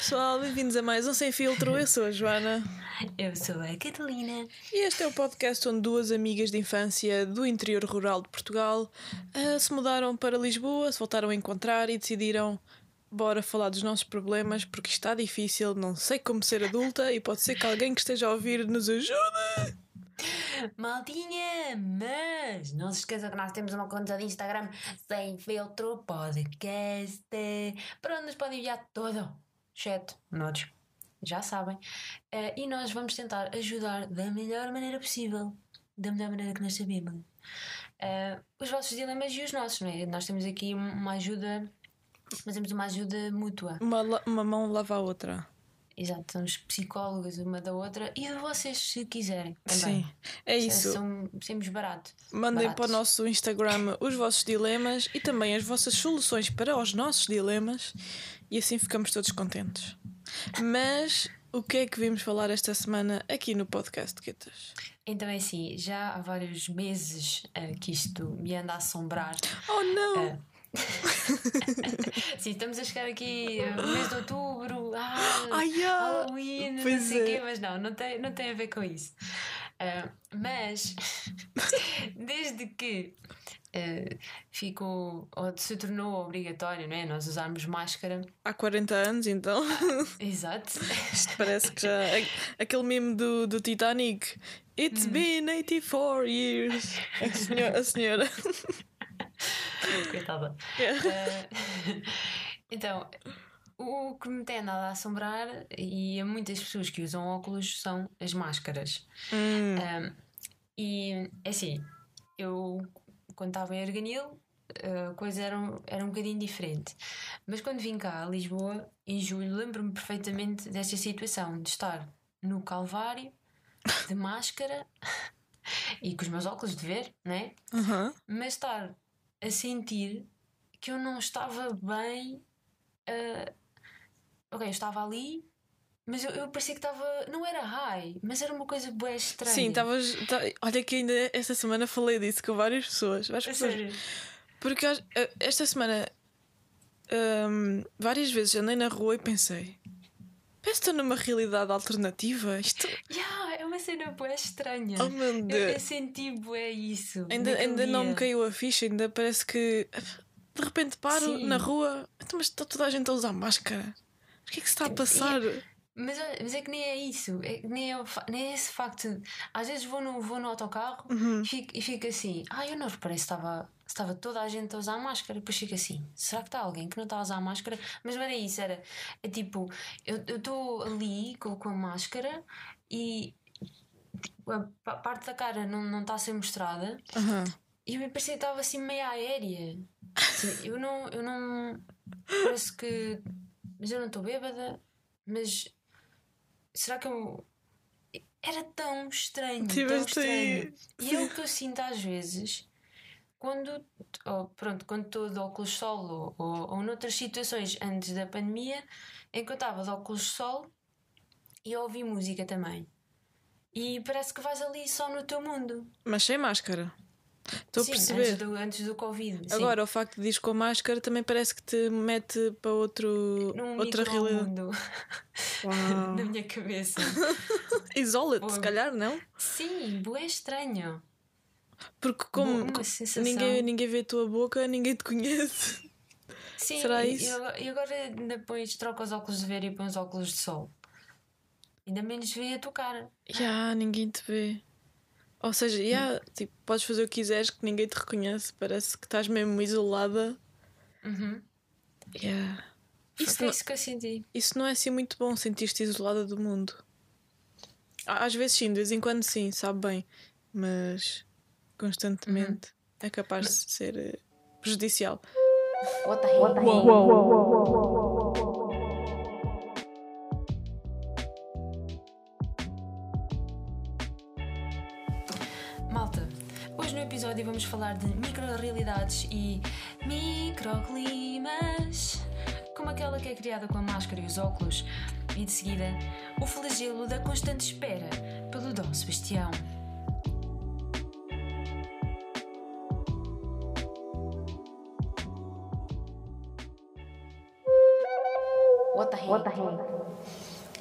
pessoal? Bem-vindos a mais um Sem Filtro. Eu sou a Joana. Eu sou a Catalina. E este é o podcast onde duas amigas de infância do interior rural de Portugal uh, se mudaram para Lisboa, se voltaram a encontrar e decidiram bora falar dos nossos problemas porque está difícil, não sei como ser adulta e pode ser que alguém que esteja a ouvir nos ajude. Maldinha, mas não se esqueça que nós temos uma conta de Instagram sem filtro podcast para onde nos podem enviar todo chat, notes, já sabem. Uh, e nós vamos tentar ajudar da melhor maneira possível, da melhor maneira que nós sabemos. Uh, os vossos dilemas e os nossos, não é? Nós temos aqui uma ajuda, fazemos uma ajuda mútua. Uma, uma mão lava a outra. Exato, somos psicólogas uma da outra e de vocês, se quiserem. Também. Sim, é isso. São, somos barato. Mandem baratos. para o nosso Instagram os vossos dilemas e também as vossas soluções para os nossos dilemas e assim ficamos todos contentes. Mas o que é que vimos falar esta semana aqui no podcast, Quetas? Então é assim, já há vários meses uh, que isto me anda a assombrar. Oh não! Uh, Sim, estamos a chegar aqui no mês de outubro, ah, ah yeah. Halloween, Pois não sei o é. quê, mas não, não tem, não tem a ver com isso. Uh, mas desde que uh, ficou ou se tornou obrigatório, não é? Nós usarmos máscara. Há 40 anos, então. Exato. Isto parece que já. Aquele meme do, do Titanic. It's been 84 years. A senhora. A senhora. Coitada. Uh, então, o que me tem andado a assombrar, e a muitas pessoas que usam óculos, são as máscaras. Hum. Um, e é assim, eu quando estava em Arganil a coisa era um, era um bocadinho diferente. Mas quando vim cá a Lisboa, em julho, lembro-me perfeitamente desta situação de estar no Calvário, de máscara e com os meus óculos de ver, né? Aham. mas estar a sentir que eu não estava bem. ah, ok, eu estava ali, mas eu, eu parecia que estava. Não era high, mas era uma coisa boa estranha. Sim, estavas. tá- olha que ainda esta semana falei disso com várias pessoas. Várias pessoas. sério. Porque eh, esta semana hum, várias vezes andei na rua e pensei. Parece estou numa realidade alternativa. Isto. Yeah, cena boa estranha. Oh meu eu, eu Deus. senti bué isso. Ainda, ainda não me caiu a ficha, ainda parece que. De repente paro Sim. na rua. Então, mas está toda a gente a usar máscara. O que é que se está a passar? Mas, olha, mas é que nem é isso, é, nem, é nem é esse facto. Às vezes vou no, vou no autocarro Uhum. e, fico, e fico assim, ah, eu não reparei se estava, estava toda a gente a usar máscara. E depois fico assim, será que está alguém que não está a usar máscara? Mas não era isso, era é tipo, eu eu estou ali com, com a máscara e a pa- parte da cara não não está a ser mostrada Aham. e eu me parecia que estava assim meio aérea. Assim, eu não, eu não. Parece que. Mas eu não estou bêbada, mas. Será que eu. Era tão estranho. tão estranho. E é o que eu sinto às vezes quando. oh, pronto, quando estou de óculos sol ou, ou, ou noutras situações antes da pandemia, em que eu estava de óculos de sol e ouvi música também. E parece que vais ali só no teu mundo. Mas sem máscara. Estou a Sim, perceber. Antes do, antes do Covid. sim. Agora, o facto de ir com máscara também parece que te mete para outro, num outra realidade. mundo Uau. na minha cabeça. Isola-te, se calhar, não? Sim, bué estranho. Porque como ninguém, ninguém vê a tua boca, ninguém te conhece. Sim, Será isso? E agora, e pões, troca os óculos de ver e põe os óculos de sol. Ainda menos vê a tua cara. Já, ninguém te vê. Ou seja, já, tipo, podes fazer o que quiseres que ninguém te reconhece. Parece que estás mesmo isolada. Uhum. Yeah. Isso foi não, isso que eu senti. isso não é assim muito bom, sentir-te isolada do mundo. Às vezes sim, de vez em quando sim, sabe bem. Mas constantemente é capaz de ser eh, prejudicial. What the hell? Malta, episódio vamos falar de micro-realidades e microclimas, como aquela que é criada com a máscara e os óculos, e de seguida o flagelo da constante espera pelo Dom Sebastião. What What the heck?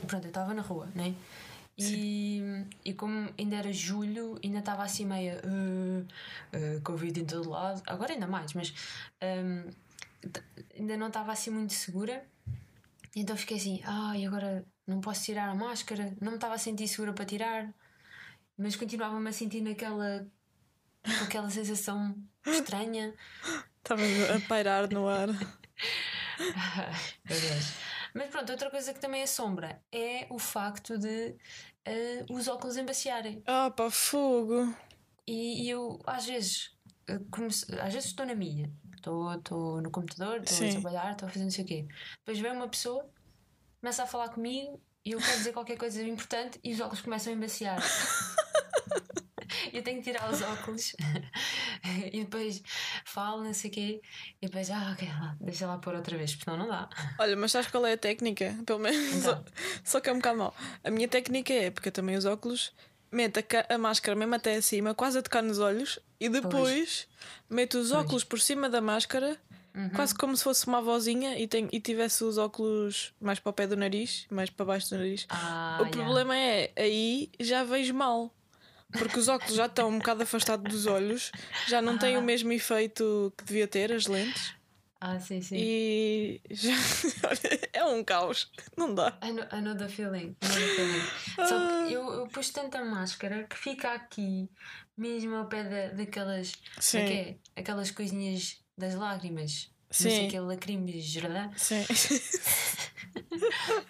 Pronto, eu estava na rua, né? E, e como ainda era julho, ainda estava assim meio uh, uh, Covid em todo lado, agora ainda mais, mas um, ainda não estava assim muito segura. Então fiquei assim, ah, e agora não posso tirar a máscara, não me estava a sentir segura para tirar, mas continuava-me a sentir naquela aquela sensação estranha. Estava a pairar no ar. Mas pronto, outra coisa que também assombra é o facto de uh, os óculos embaciarem. Ah, pá, fogo! E, e eu, às vezes, uh, às vezes estou na minha, estou no computador, estou a trabalhar, estou a fazer não sei o quê. Depois vem uma pessoa, começa a falar comigo e eu quero dizer qualquer coisa importante e os óculos começam a embaciar. eu tenho que tirar os óculos e depois falo, não sei o quê, e depois, ah, ok, deixa lá pôr outra vez, porque senão não dá. Olha, mas sabes qual é a técnica? Pelo menos, então. só, só que é um bocado mal. A minha técnica é, porque eu também os óculos, meto a, a, máscara mesmo até acima, quase a tocar nos olhos, e depois pois. meto os pois. óculos por cima da máscara. Uhum. Quase como se fosse uma vozinha e, e tivesse os óculos mais para o pé do nariz, mais para baixo do nariz. Ah, o problema é, aí já vejo mal porque os óculos já estão um bocado afastados dos olhos, já não ah. têm o mesmo efeito que devia ter, as lentes. Ah, sim, sim. E já... é um caos, não dá. I know, I know the feeling. Know the feeling. Só que ah. eu, eu pus tanta máscara que fica aqui, mesmo ao pé da, daquelas. É sim. É, aquelas coisinhas das lágrimas. Sim. Aquele lacrimejardã. Sim.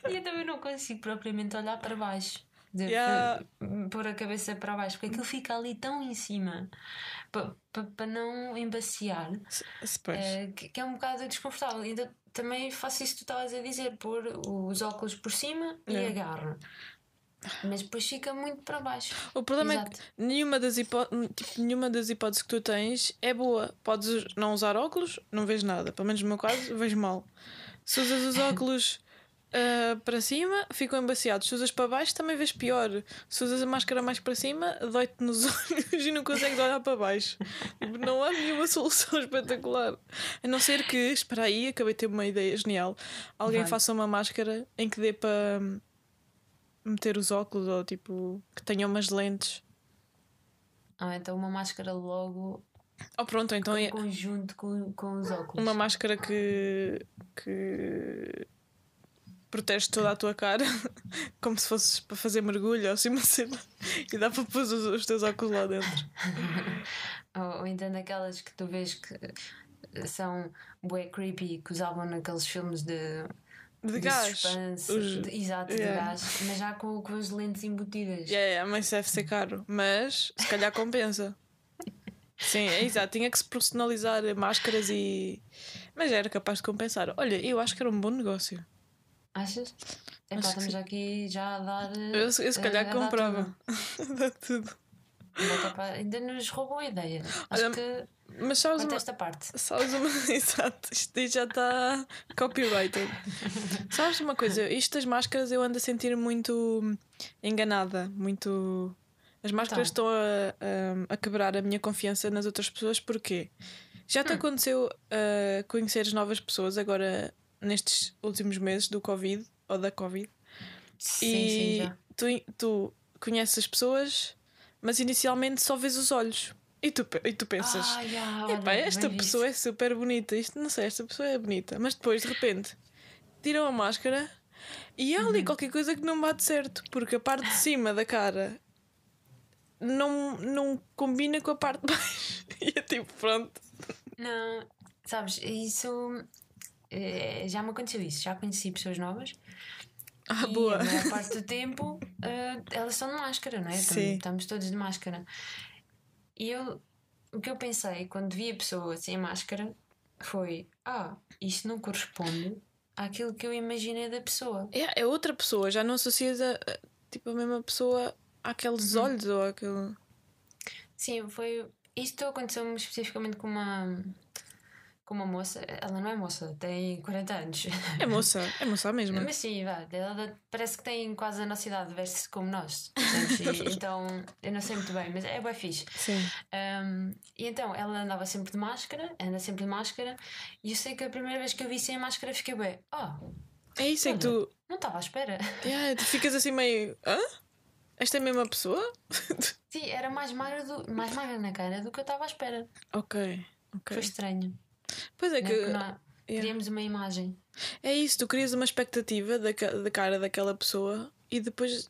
e eu também não consigo propriamente olhar para baixo de yeah. pôr a cabeça para baixo, porque aquilo fica ali tão em cima para pa, pa não embaciar é, que, que, é um bocado desconfortável. Ainda também faço isso que tu estavas a dizer, pôr os óculos por cima yeah. e agarro. Mas depois fica muito para baixo. O problema Exato. é que nenhuma das, hipó tipo, nenhuma das hipóteses que tu tens é boa. Podes não usar óculos, não vês nada. Pelo menos no meu caso, vejo mal. Se usas os óculos uh, para cima, ficam embaciados. Se usas para baixo, também vês pior. Se usas a máscara mais para cima, dói-te nos olhos e não consegues olhar para baixo. Não há nenhuma solução espetacular. A não ser que, espera aí, acabei de ter uma ideia genial. Alguém Vai. faça uma máscara em que dê para meter os óculos ou tipo que tenha umas lentes. Ah, então uma máscara logo Oh, pronto, então em é... conjunto com, com os óculos. Uma máscara que, que proteges toda a tua cara, como se fosses para fazer mergulho ou assim cena, e dá para pôr os, os teus óculos lá dentro. ou, ou então daquelas que tu vês que são bué creepy, que usavam naqueles filmes de. De, de gás. Os... De, exato, yeah. de gás, mas já com, com as lentes embutidas. Yeah, yeah, mas deve ser caro, mas se calhar compensa. Sim, é exato. Tinha que se personalizar máscaras e. Mas era capaz de compensar. Olha, eu acho que era um bom negócio. Achas? Epá, estamos aqui já a dar. Eu, eu se calhar comprava. Dá tudo. Ainda nos roubou a ideia. Acho Olha, que. Mas sabes uma, esta parte. Sabes uma. Exato, isto já está copyrighted. sabes uma coisa? Isto das máscaras eu ando a sentir muito enganada. Muito. As máscaras então. estão a, a, a, quebrar a minha confiança nas outras pessoas. Porquê? Já te hum. aconteceu uh, conheceres novas pessoas agora nestes últimos meses do Covid ou da Covid. Sim, e sim, já. Tu, tu conheces as pessoas, mas inicialmente só vês os olhos. E tu, e tu pensas, ah, yeah, Epá, esta pessoa é super bonita, isto não sei, esta pessoa é bonita, mas depois de repente tiram a máscara e há ali uhum. qualquer coisa que não bate certo, porque a parte de cima da cara não, não combina com a parte de baixo. e é tipo, pronto. Não, sabes, isso eh, já me aconteceu isso, já conheci pessoas novas. Ah, e boa. a maior parte do tempo uh, elas estão de máscara, não é? Sim. Estamos todos de máscara. E eu, o que eu pensei quando vi a pessoa sem máscara foi: ah, isto não corresponde àquilo que eu imaginei da pessoa. É, é outra pessoa, já não associas a, a tipo a mesma pessoa àqueles uhum. olhos ou aquele. Sim, foi. Isto aconteceu-me especificamente com uma com uma moça, ela não é moça, tem 40 anos. É moça, é moça mesmo. Mas sim, vá, ela parece que tem quase a nossa idade, veste-se como nós. E, então, eu não sei muito bem, mas é bem fixe. Sim. Um, e então, ela andava sempre de máscara, anda sempre de máscara, e eu sei que a primeira vez que eu vi sem máscara fiquei bem, oh, É isso, é que tu, Não estava à espera. yeah, tu ficas assim meio. Hã? Esta é a mesma pessoa? Sim, era mais magra, do, mais magra na cara do que eu estava à espera. ok, ok. Foi estranho. Pois é que. é? Porque nós Queríamos uma imagem. É isso, tu crias uma expectativa da, da cara daquela pessoa e depois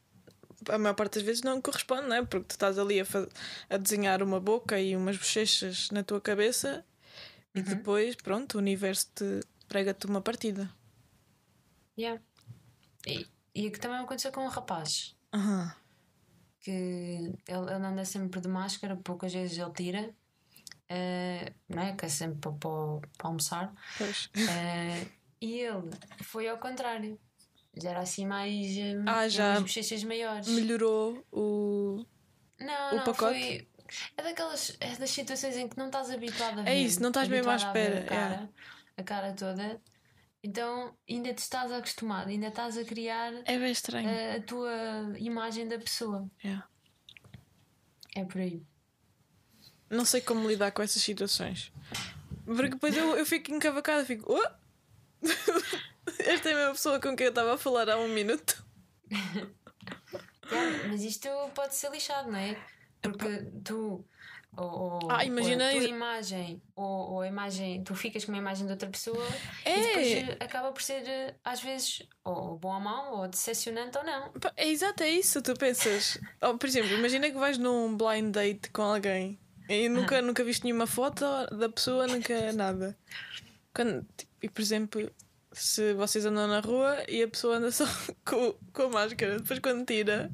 a maior parte das vezes não corresponde, não é? Porque tu estás ali a, a desenhar uma boca e umas bochechas na tua cabeça e depois, pronto, o universo te prega-te uma partida. Yeah. E, e aqui também aconteceu com um rapaz Aham. que ele, ele anda sempre de máscara, poucas vezes ele tira, eh, não é? Que é sempre para, para, para almoçar. Eh, e ele foi ao contrário. Já era assim mais. eh, Ah, já umas bochechas maiores. Melhorou o. Não, o não, pacote? foi. É daquelas é das situações em que não estás habituado a ver. É isso, não estás mesmo à habituado a espera, A cara, a cara toda. Então ainda te estás acostumado, ainda estás a criar É bem estranho. a, a tua imagem da pessoa. Yeah. É por aí. Não sei como lidar com essas situações. Porque depois eu, eu fico encavacada, fico. "Oh!" Esta é a mesma pessoa com quem eu estava a falar há um minuto. Yeah, mas isto pode ser lixado, não é? Porque tu. Ou, ou- Ah, imagina ou a tua imagem, ou, ou a imagem, tu ficas com uma imagem de outra pessoa É. e depois eh, acaba por ser, eh, às vezes, ou bom ou mau, ou decepcionante ou não. É exato, é isso. Tu pensas. Oh, por exemplo, imagina que vais num blind date com alguém e nunca, nunca viste nenhuma foto da pessoa, nunca nada. Quando, tipo, e por exemplo, se vocês andam na rua e a pessoa anda só com, com a máscara, depois quando tira,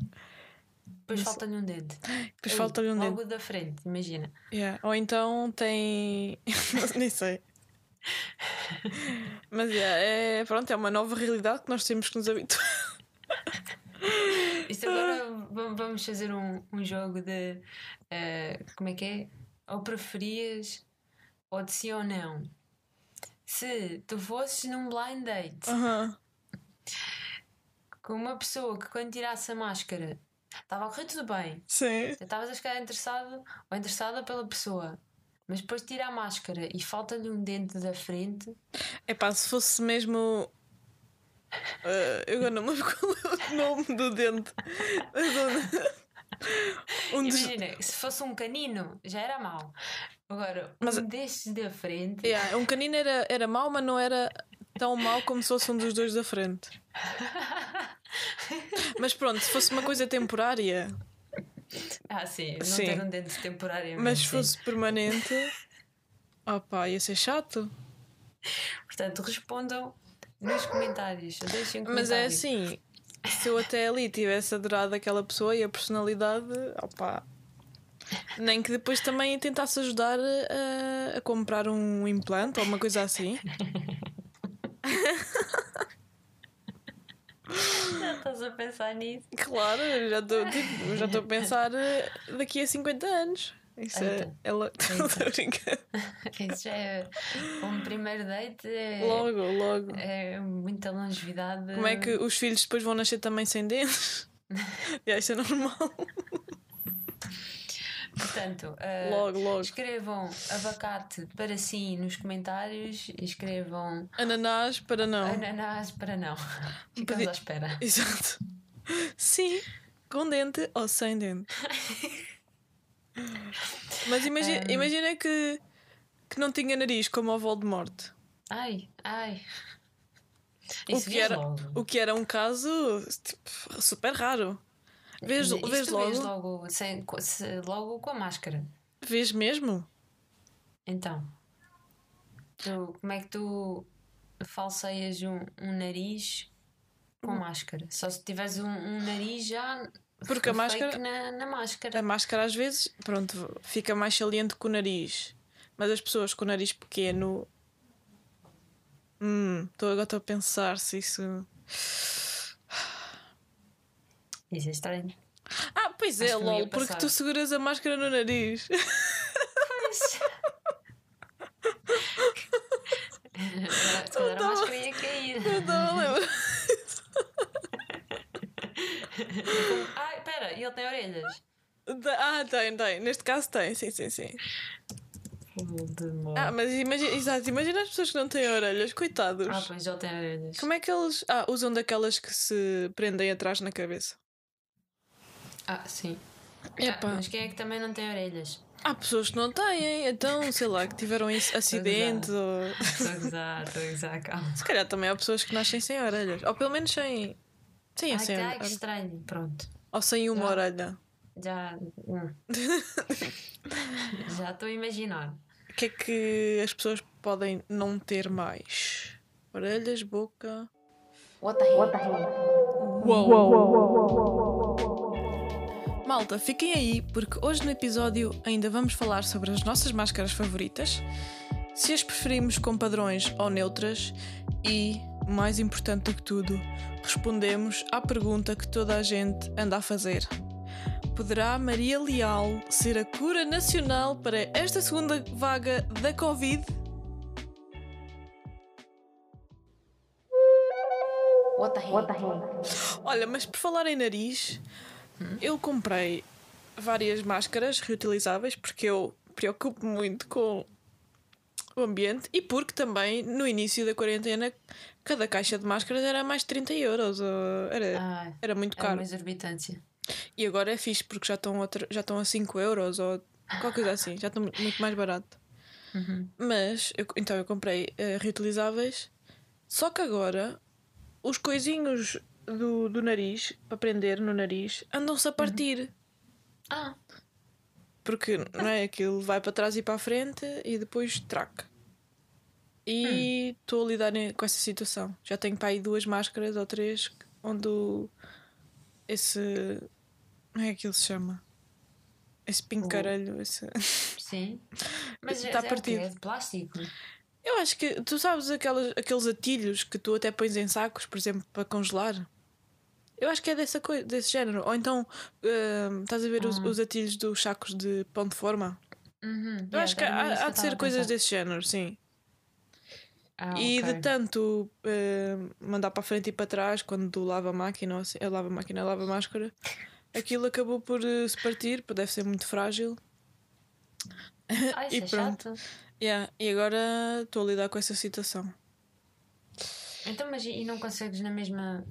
Depois falta-lhe um dedo. depois falta-lhe um logo dedo. da frente, imagina. Yeah. Ou então tem. Nem sei. Mas yeah, é, pronto, é uma nova realidade que nós temos que nos habituar. Isto agora va- vamos fazer um, um jogo de eh, como é que é? Ou preferias ou de sim ou não. Se tu fosses num blind date com uma pessoa que quando tirasse a máscara estava a correr tudo bem, Sim. estavas a ficar interessado ou interessada pela pessoa, mas depois tira a máscara e falta-lhe um dente da frente, É pá, se fosse mesmo. Eh, eu agora não me lembro qual é o nome do dente. um imagina, se fosse um canino já era mau. Agora, Mas- um destes da frente. Yeah, um canino era, era mau, mas não era tão mau como se fosse um dos dois da frente. Mas pronto, se fosse uma coisa temporária, Ah, sim, não Sim. ter um dente temporariamente. mas se fosse permanente, opá, ia ser chato. Portanto, respondam nos comentários. Deixem Mas é assim, se eu até ali tivesse adorado aquela pessoa e a personalidade, opá. Nem que depois também tentasse ajudar a, a comprar um implante ou uma coisa assim. Já estás a pensar nisso. Claro, já estou tipo, já a pensar eh, daqui a 50 anos. Isso é, Eita. é lo- Estou a brincar. Isso já é um primeiro date. É, Logo, logo. é muita longevidade. Como é que os filhos depois vão nascer também sem dentes? Já, isso é normal. Portanto, eh, Logo, logo. escrevam abacate para sim nos comentários e escrevam Ananás para não. ananás para não. Ficamos Pedi- à espera. Exato. Sim, com dente ou sem dente. Mas imagina, Um. imagina que, que não tinha nariz como o Voldemort. Ai, ai. O que, era, logo. o que era um caso tipo, super raro. Vês, vês vês logo? logo, sem, logo com a máscara. Vês mesmo? Então, tu, como é que tu falseias um, um nariz com Hum. máscara? Só se tiveres um, um nariz já Porque a máscara- na, na máscara. A máscara às vezes, pronto, fica mais saliente que o nariz. Mas as pessoas com o nariz pequeno. Hum, tô, agora estou a pensar se isso. Isso é estranho. Ah, pois é, Acho ia LOL, porque tu seguras a máscara no nariz. Se calhar a tava- máscara ia cair. Eu estava a lembrar. Ai, espera, e ele tem orelhas? Ah, tem, tem. Neste caso tem, sim, sim, sim. Voldemort. Ah, mas imagina, exato, imagina as pessoas que não têm orelhas, coitados. Ah, pois já tem orelhas. Como é que eles. Ah, usam daquelas que se prendem atrás na cabeça. Ah, sim. Epá. Ah, mas quem é que também não tem orelhas? Há pessoas que não têm, então, sei lá, que tiveram esse acidente ou. Gozar, calma. Se calhar também há pessoas que nascem sem orelhas. Ou pelo menos sem. Sim, Ai, sem que, ai, que orelhas. estranho. Pronto. Ou sem uma Não. orelha. Já. hum. Já estou a imaginar. O que é que as pessoas podem não ter mais? Orelhas, boca. What the heck? Malta, fiquem aí porque hoje no episódio ainda vamos falar sobre as nossas máscaras favoritas, se as preferimos com padrões ou neutras e, mais importante do que tudo, respondemos à pergunta que toda a gente anda a fazer. Poderá Maria Leal ser a cura nacional para esta segunda vaga da Covid? What the heck? Olha, mas por falar em nariz, eu comprei várias máscaras reutilizáveis porque eu preocupo muito com o ambiente e porque também no início da quarentena cada caixa de máscaras era mais de 30 euros. Era, Ah, era muito caro. uma exorbitância. E agora é fixe porque já estão, outra, já estão a 5 euros ou qualquer coisa assim, já estão mu- muito mais barato. Uhum. Mas eu- então eu comprei eh, reutilizáveis, só que agora os coisinhos do, do nariz para prender no nariz andam-se a partir. Ah, Porque não é aquilo vai para trás e para a frente e depois traca. E estou a lidar com essa situação. Já tenho para aí duas máscaras ou três onde esse. Não é que se chama? Esse pincarelho. Esse... sim. Mas Tá é, é, partido. é de plástico. Eu acho que tu sabes aquelas, aqueles atilhos que tu até pões em sacos, por exemplo, para congelar. Eu acho que é dessa coisa, desse género. Ou então hum, estás a ver os, Ah. os atilhos dos sacos de pão de forma. Uhum. Eu Yeah, acho que há, há de ser coisas desse género, sim. Ah, e ok. de tanto hum, mandar para a frente e para trás, quando lava a máquina, ou assim, eu lavo a máquina, lava a máscara, aquilo acabou por eh, se partir, deve ser muito frágil. Isso e é pronto. chato. Yeah, e agora estou a lidar com essa situação. Então, mas e não consegues na mesma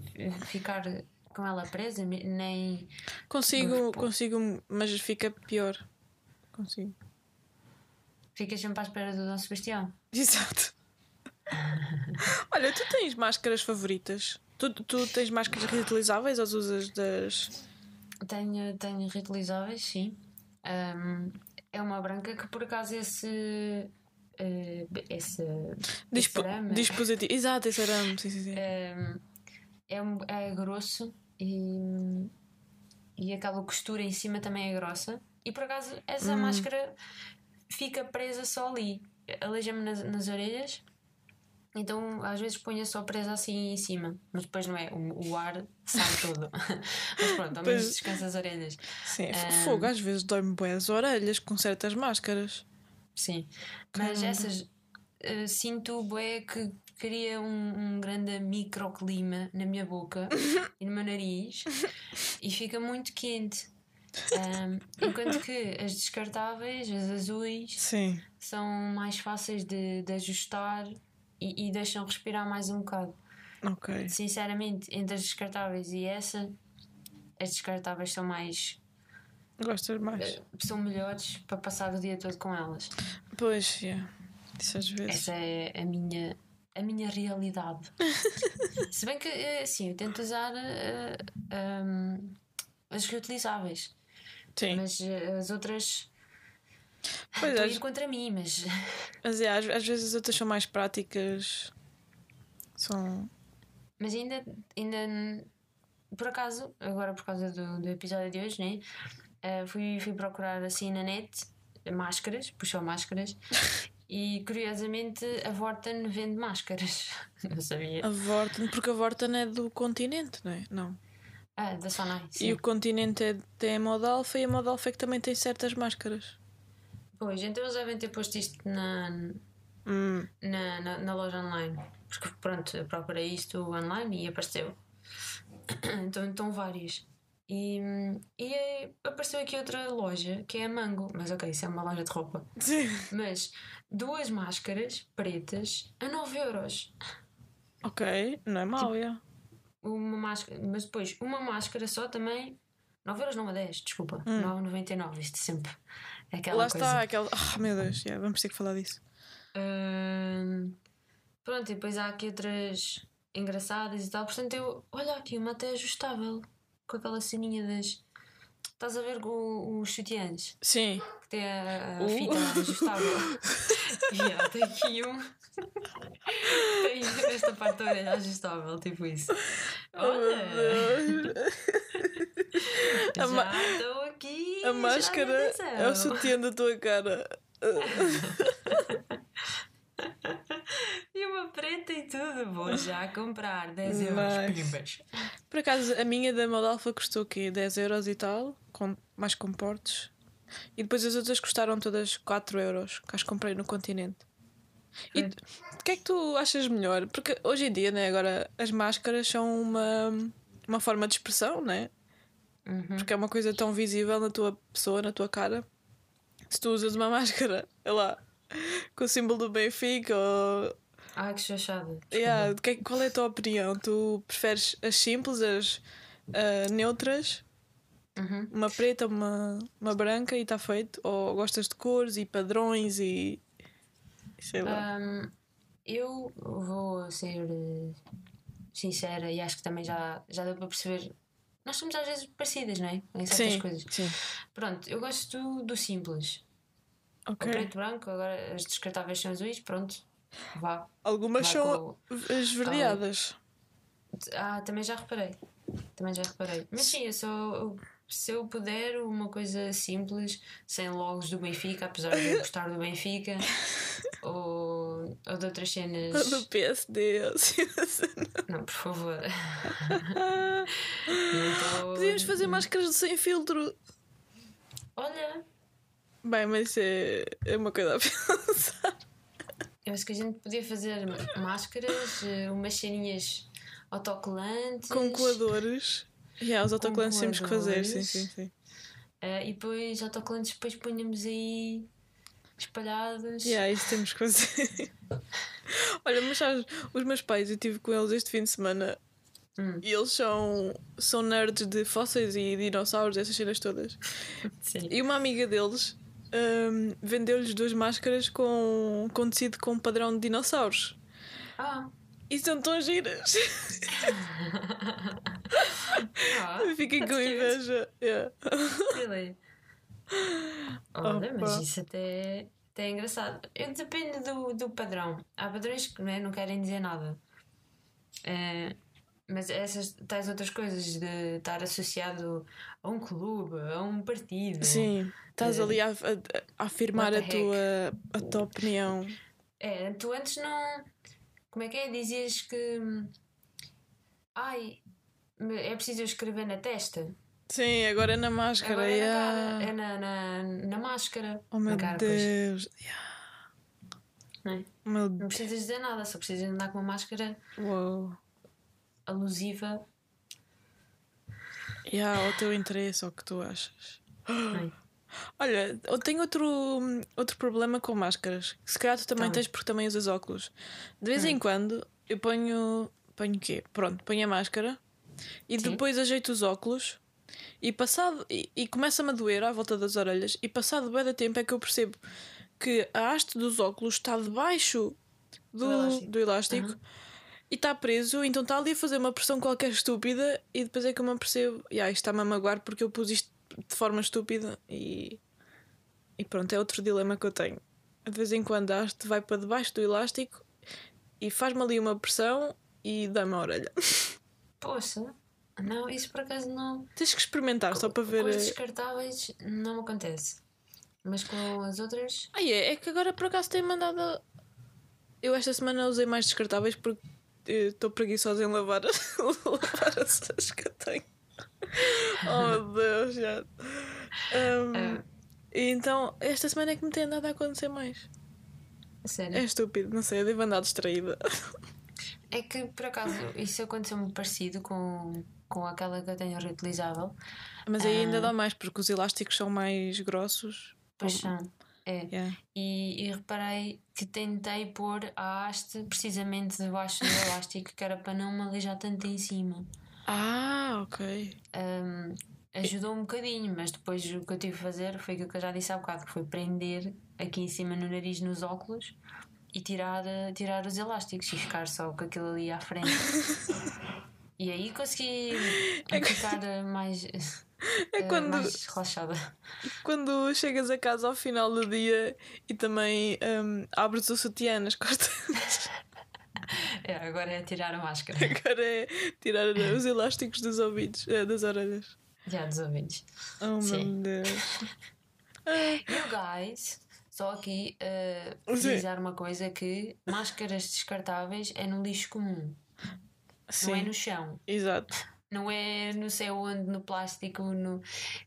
ficar com ela presa? Nem. Consigo, consigo, mas fica pior. Consigo. Ficas sempre à espera do Dom Sebastião? Exato. Olha, tu tens máscaras favoritas? Tu, tu tens máscaras reutilizáveis ou usas das. Tenho, tenho reutilizáveis, sim. Ahm, é uma branca que por acaso esse. eh, esse, Dispo, esse dispositivo. Exato, esse arame. Sim, sim, sim. é, um- é grosso e, e aquela costura em cima também é grossa. E por acaso essa máscara fica presa só ali. Aleija-me nas, nas orelhas. Então às vezes ponho só presa assim em cima, mas depois não é, o, o ar sai todo. mas pronto, ao menos descansa as orelhas. Sim, Ah. fogo, às vezes dói-me bem as orelhas com certas máscaras. Sim, mas Caramba. essas eh, sinto bué que cria um, um grande microclima na minha boca e no meu nariz e fica muito quente. Ahm, enquanto que as descartáveis, as azuis, Sim. são mais fáceis de, de ajustar e, e deixam respirar mais um bocado. Sinceramente, entre as descartáveis e essa, as descartáveis são mais. Gostas mais? eh, são melhores para passar o dia todo com elas. Pois, yeah. Isso às vezes. Essa é a minha, a minha realidade. Se bem que, eh, sim, eu tento usar eh, ahm, as reutilizáveis, Sim. mas as outras Pois estão a é, ir contra mim, mas mas é, às, às vezes as outras são mais práticas. São. Mas ainda, ainda por acaso, agora por causa do, do episódio de hoje, né? eh, fui, fui procurar assim na net máscaras, puxou máscaras, e curiosamente a Vorten vende máscaras. Não sabia. A Vorten, porque a Vorten é do continente, não é? Não. Ah, da Sonai. E o continente é, tem a Modalfa e a Modalfa é que também tem certas máscaras. Então eles devem ter posto isto na, Hum, na, na, na loja online. Porque pronto, eu procurei isto online e apareceu. Então estão várias. E, e aí apareceu aqui outra loja que é a Mango, mas ok, isso é uma loja de roupa. Sim. Mas duas máscaras pretas a 9 euros. Ok, não é mau, é. Uma máscara, mas depois uma máscara só também 9 euros não a 10, desculpa. Hum. 9,99. Isto sempre é aquela Lá coisa. está, aquela. Ah, meu Deus, yeah, vamos ter que falar disso. Hum, pronto, e depois há aqui outras engraçadas e tal. Portanto, eu. Olha aqui, uma até ajustável. Com aquela ceninha das. Estás a ver com os sutiãs? Sim. Que tem a, a Uh. fita ajustável. yeah, tem aqui um. tem esta parte da orelha ajustável, tipo isso. Olha! A ma- Já estou aqui. A máscara é o sutiã da tua cara. E uma preta e tudo. Vou já comprar 10 euros. Pimbas. Por acaso, a minha da Modalfa custou o quê? 10 euros e tal, com, mais com portes. E depois as outras custaram todas 4 euros, que que comprei no continente. E o que é que tu achas melhor? Porque hoje em dia, né, agora as máscaras são uma, uma forma de expressão, né? Uhum. Porque é uma coisa tão visível na tua pessoa, na tua cara. Se tu usas uma máscara, é lá, com o símbolo do Benfica ou Ai, que chachada. Yeah, que é- qual é a tua opinião? Tu preferes as simples, as ah, neutras, Uhum. uma preta, uma, uma branca e está feito? Ou gostas de cores e padrões e. sei lá. Ahm, eu vou ser eh, sincera e acho que também já, já deu para perceber. Nós somos às vezes parecidas, não é? Em certas sim, coisas. sim. Pronto, eu gosto do, do simples. O preto branco, agora as descartáveis são azuis, pronto. Vá. Algumas Vai são com esverdeadas. Ah, também já reparei. Também já reparei. Mas sim, eu só. eu- se eu puder, uma coisa simples, sem logos do Benfica, apesar de eu gostar do Benfica, ou, ou de outras cenas. Do PSD. assim, assim. Não, por favor. Tô- Podíamos fazer máscaras sem filtro. Olha, Bem, mas é, é uma coisa a pensar. eu acho que a gente podia fazer máscaras, eh, umas ceninhas autocolantes. Com coadores. Yeah, os autocolantes temos que fazer, sim, sim, sim. eh, e depois autocolantes depois punhamos aí espalhados. Yeah, isso temos que fazer. Olha, mas sabes, os meus pais, eu estive com eles este fim de semana Hum. e eles são, são nerds de fósseis e dinossauros, essas cenas todas. Sim. E uma amiga deles hum, vendeu-lhes duas máscaras com, com tecido com padrão de dinossauros. Ah, E são tão giras. ah Fiquei com inveja. Yeah. Olha, mas Opa. isso até, até é engraçado. Eu, depende do, do padrão. Há padrões que né, não querem dizer nada. Eh, mas essas tais outras coisas de estar associado a um clube, a um partido. Sim, estás Eh, ali a, a- a afirmar a tua, a tua opinião. É, tu antes não. Como é que é? Dizias que. Ai, é preciso eu escrever na testa. Sim, agora é na máscara. Agora é na yeah. cara, é na, na, na máscara. Oh meu cara. Deus. Yeah. Não é? Oh, meu Não precisas dizer nada, só precisas andar com uma máscara Uou. alusiva. Yeah, ao teu interesse, ao que tu achas. não é? Olha, eu tenho outro, outro problema com máscaras. Se calhar tu também Então. tens porque também usas óculos. De vez Hum. em quando eu ponho. Ponho o quê? Pronto, ponho a máscara e Sim. depois ajeito os óculos e passado. E, e começa-me a doer à volta das orelhas. E passado bem da tempo é que eu percebo que a haste dos óculos está debaixo do, Do elástico. do elástico Aham. e está preso, então está ali a fazer uma pressão qualquer estúpida e depois é que eu me apercebo, yeah, isto está-me a magoar porque eu pus isto de forma estúpida e, e pronto, é outro dilema que eu tenho. De vez em quando a haste vai para debaixo do elástico e faz-me ali uma pressão e dá-me a orelha. Poxa, não, isso por acaso não. Tens que experimentar só para ver. Com as eh, descartáveis não acontece. Mas com as outras. Ah, é, é que agora por acaso tem mandado. Eu esta semana usei mais descartáveis porque eh, estou preguiçosa em lavar, lavar as as que eu tenho. Oh meu Deus, já. Um, Ah. e então, esta semana é que me tem andado a acontecer mais. Sério. É estúpido, não sei, eu devo andar distraída. É que por acaso isso aconteceu-me parecido com, com aquela que eu tenho reutilizável. Mas aí ainda dá mais, porque os elásticos são mais grossos. Pois são. É. Yeah. E, e reparei que tentei pôr a haste precisamente debaixo do elástico, que era para não me alijar tanto em cima. Ah, ok. Um, ajudou um bocadinho, mas depois o que eu tive a fazer foi aquilo que eu já disse há bocado, que foi prender aqui em cima no nariz, nos óculos e tirar, tirar os elásticos e ficar só com aquilo ali à frente. e aí consegui ficar eh, mais, É eh, quando, mais relaxada. quando chegas a casa ao final do dia e também hum, abres o sutiã nas costas. É, agora é tirar a máscara. Agora é tirar os elásticos dos ouvidos, eh, das orelhas. Já dos ouvintes. Oh meu Sim. Deus. You guys, só aqui uh, frisar uma coisa que máscaras descartáveis é no lixo comum, não é Sim, no chão. exato. Não é no céu onde, no plástico, no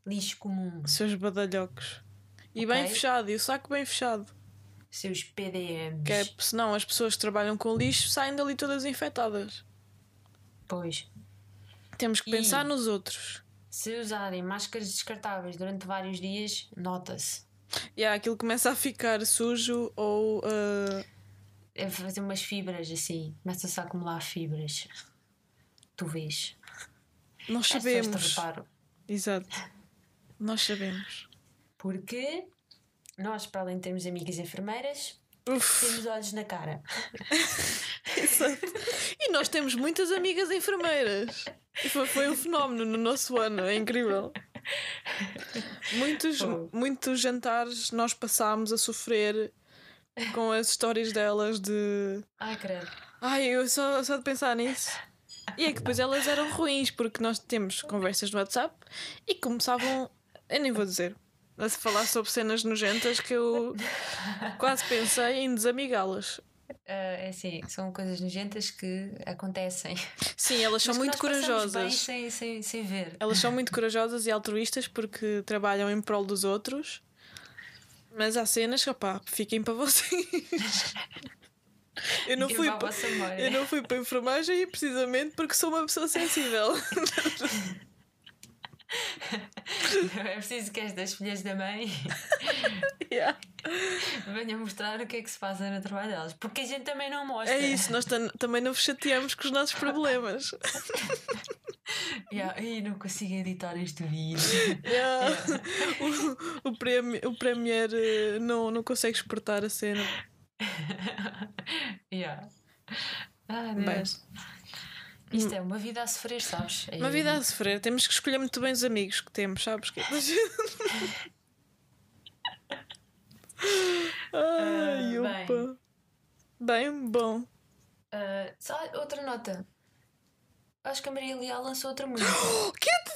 lixo comum. Seus badalhocos. E bem Ok. fechado, e o saco bem fechado. Seus PDMs. Que é, senão as pessoas que trabalham com lixo saem dali todas infectadas. Pois. Temos que E- pensar nos outros. Se usarem máscaras descartáveis durante vários dias, nota-se. E yeah, aquilo começa a ficar sujo ou. ah, É fazer umas fibras assim. Começa-se a acumular fibras. Tu vês. nós sabemos. reparam. Exato. Nós sabemos. Porque nós, para além de termos amigas enfermeiras, Uf, temos olhos na cara. exato. E nós temos muitas amigas enfermeiras. Foi, um fenómeno no nosso ano, é incrível. Muitos, muitos jantares nós passámos a sofrer com as histórias delas de Ai, credo. Ai, eu só, só de pensar nisso. E é que depois elas eram ruins, porque nós temos conversas no WhatsApp e começavam, eu nem vou dizer, a se falar sobre cenas nojentas que eu quase pensei em desamigá-las. Ah, é assim, são coisas nojentas que acontecem. Sim, elas são muito corajosas. sem, sem, sem ver. Elas são muito corajosas e altruístas porque trabalham em prol dos outros. Mas há cenas que, opá, fiquem para vocês. Eu não, fui para eu não fui para a enfermagem precisamente porque sou uma pessoa sensível. É preciso que estas filhas da mãe Yeah. venham mostrar o que é que se passa no trabalho delas. Porque a gente também não mostra. É isso, nós tam- também não vos chateamos com os nossos problemas. Yeah, Ai, não consigo editar este vídeo. Yeah. O, o, premi- o Premier eh, não, não consegue exportar a cena. yeah. Bem. Deus. Isto é uma vida a sofrer, sabes? Uma É- vida a sofrer, temos que escolher muito bem os amigos que temos, sabes? Que... Ai, Ah, opa. Bem, bom. Ah, só outra nota. Acho que a Maria Leal lançou outra música. Que é que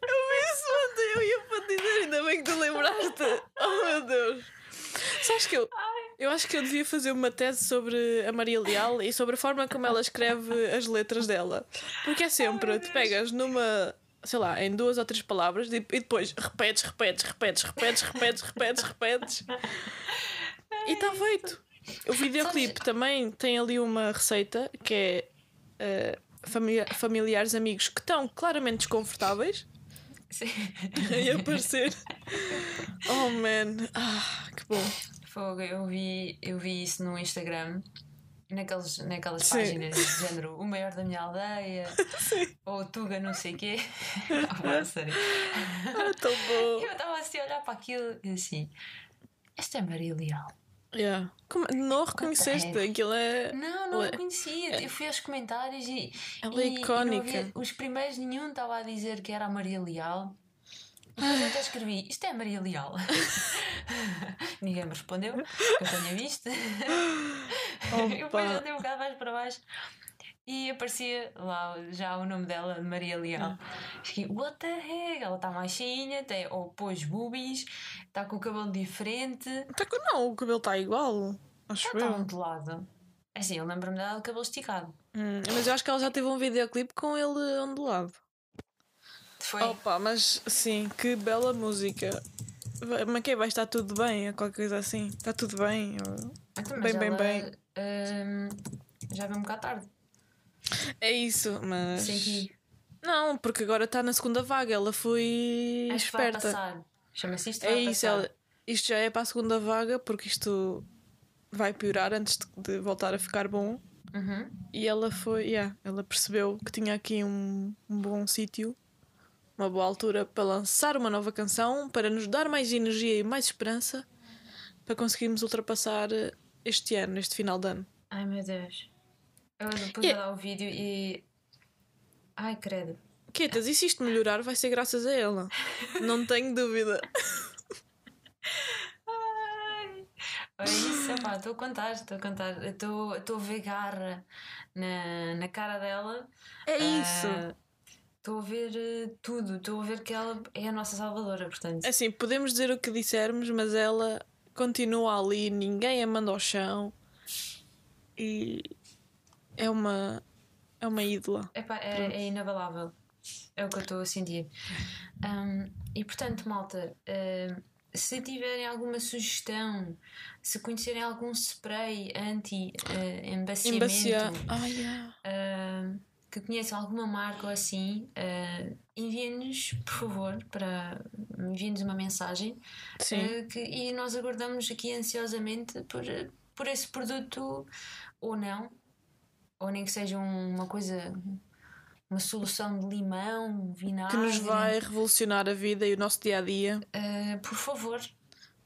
Eu vi isso ontem, eu ia para te dizer, ainda bem que tu lembraste. Oh meu Deus. Sabes que eu, eu acho que eu devia fazer uma tese sobre a Maria Leal e sobre a forma como ela escreve as letras dela. Porque é sempre, tu pegas numa, sei lá, em duas ou três palavras e, e depois repetes, repetes, repetes, repetes, repetes, repetes, repetes. E está feito. O videoclipe também tem ali uma receita que é eh, familia- familiares, amigos que estão claramente desconfortáveis Sim. em aparecer. Oh man, ah, que bom. Fogo, eu vi, eu vi isso no Instagram. Naqueles, naquelas Sim. páginas de género O maior da minha aldeia ou Tuga não sei quê. Ah, sério. Ah, tão bom. Eu estava assim a olhar para aquilo e assim: Esta é Maria Leal. Yeah. Como- não reconheceste? Aquilo é. Não, não Ué. a conhecia. Eu fui aos comentários e. Ela é e- e icónica. havia- os primeiros, nenhum estava a dizer que era a Maria Leal. Depois eu até escrevi: Isto é a Maria Leal. Ninguém me respondeu, que eu tenha visto. e depois eu dei um bocado mais para baixo e aparecia lá já o nome dela, de Maria Leal. Fiquei, what the heck? Ela está mais cheinha, tem, ou pôs boobies, está com o cabelo diferente, Tá com- não, o cabelo está igual. Acho está eu. ondulado. Assim, eu lembro-me dela de cabelo esticado. Hum, mas eu acho que ela já teve um videoclipe com ele ondulado. Foi. Opa, mas sim, que bela música. Mas que vai estar tudo bem, ou qualquer coisa assim. Está tudo bem. Então, bem, bem, ela, bem. hum, já veio um bocado tarde. É isso, mas. Senti. Não, porque agora está na segunda vaga. Ela foi Acho que vai esperta. passar. Chama-se isto É isso, ela, isto já é para a segunda vaga, porque isto vai piorar antes de, voltar a ficar bom. Uhum. E ela foi, yeah, ela percebeu que tinha aqui um, um bom sítio, uma boa altura para lançar uma nova canção, para nos dar mais energia e mais esperança para conseguirmos ultrapassar este ano, este final de ano. Ai meu Deus. Eu depois yeah. lá o vídeo e. Ai credo. Quietas, e se isto melhorar, vai ser graças a ela. Não tenho dúvida. Ai. É isso, epá, estou a contar, estou a contar. Estou a ver garra na, na cara dela. É isso. Ah, Estou a ver eh, tudo, estou a ver que ela é a nossa salvadora, portanto. Assim, podemos dizer o que dissermos, mas ela continua ali, ninguém a manda ao chão e é uma é uma ídola. Epá, é, é inabalável. É o que eu estou a sentir. Ahm, e portanto, malta, se tiverem alguma sugestão, se conhecerem algum spray anti-embaciamento. Ai, yeah. que conheçam alguma marca ou assim, ah, enviem-nos, por favor, para enviem-nos uma mensagem Sim. ah, que, e nós aguardamos aqui ansiosamente por, por esse produto ou não, ou nem que seja um- uma coisa, uma solução de limão, vinagre. que nos vai revolucionar a vida e o nosso dia a dia. Ah, por favor,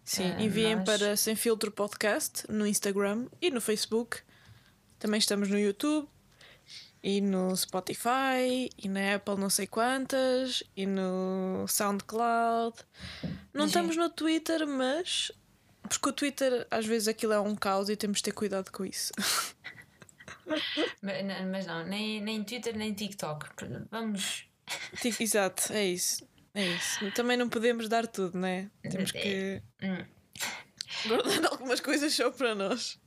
Sim, Ah, enviem nós- para Sem Filtro Podcast no Instagram e no Facebook. Também estamos no YouTube e no Spotify e na Apple não sei quantas e no SoundCloud. Não Gente. estamos no Twitter, mas porque o Twitter às vezes aquilo é um caos e temos de ter cuidado com isso. mas não, nem, nem Twitter nem TikTok. Vamos. Exato, é isso. É isso. Também não podemos dar tudo, né? Temos que Hum. guardar algumas coisas só para nós.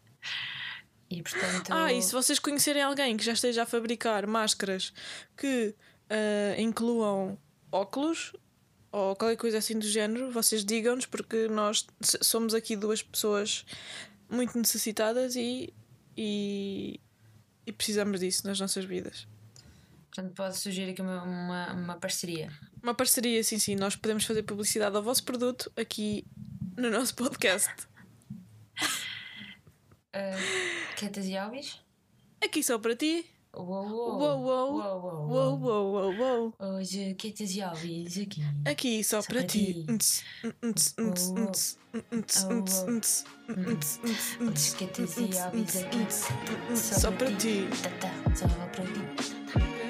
E portanto. Ah, e se vocês conhecerem alguém que já esteja a fabricar máscaras que ah, incluam óculos ou qualquer coisa assim do género, vocês digam-nos, porque nós somos aqui duas pessoas muito necessitadas e, e, e precisamos disso nas nossas vidas. Portanto, pode surgir aqui uma, uma, uma parceria. Uma parceria, sim, sim, nós podemos fazer publicidade ao vosso produto aqui no nosso podcast. Uh, e Alves? Aqui só para ti. Uou, uou. Uou, uou. Uou, uou. Hoje, Quetas e Alves aqui. Aqui só, Só para para ti. ti. Ntz, Oh, ntz, oh. ntz, ntz, ntz, Hoje, Quetas e Alves aqui. Só para ti. Tá, tá, Só para ti.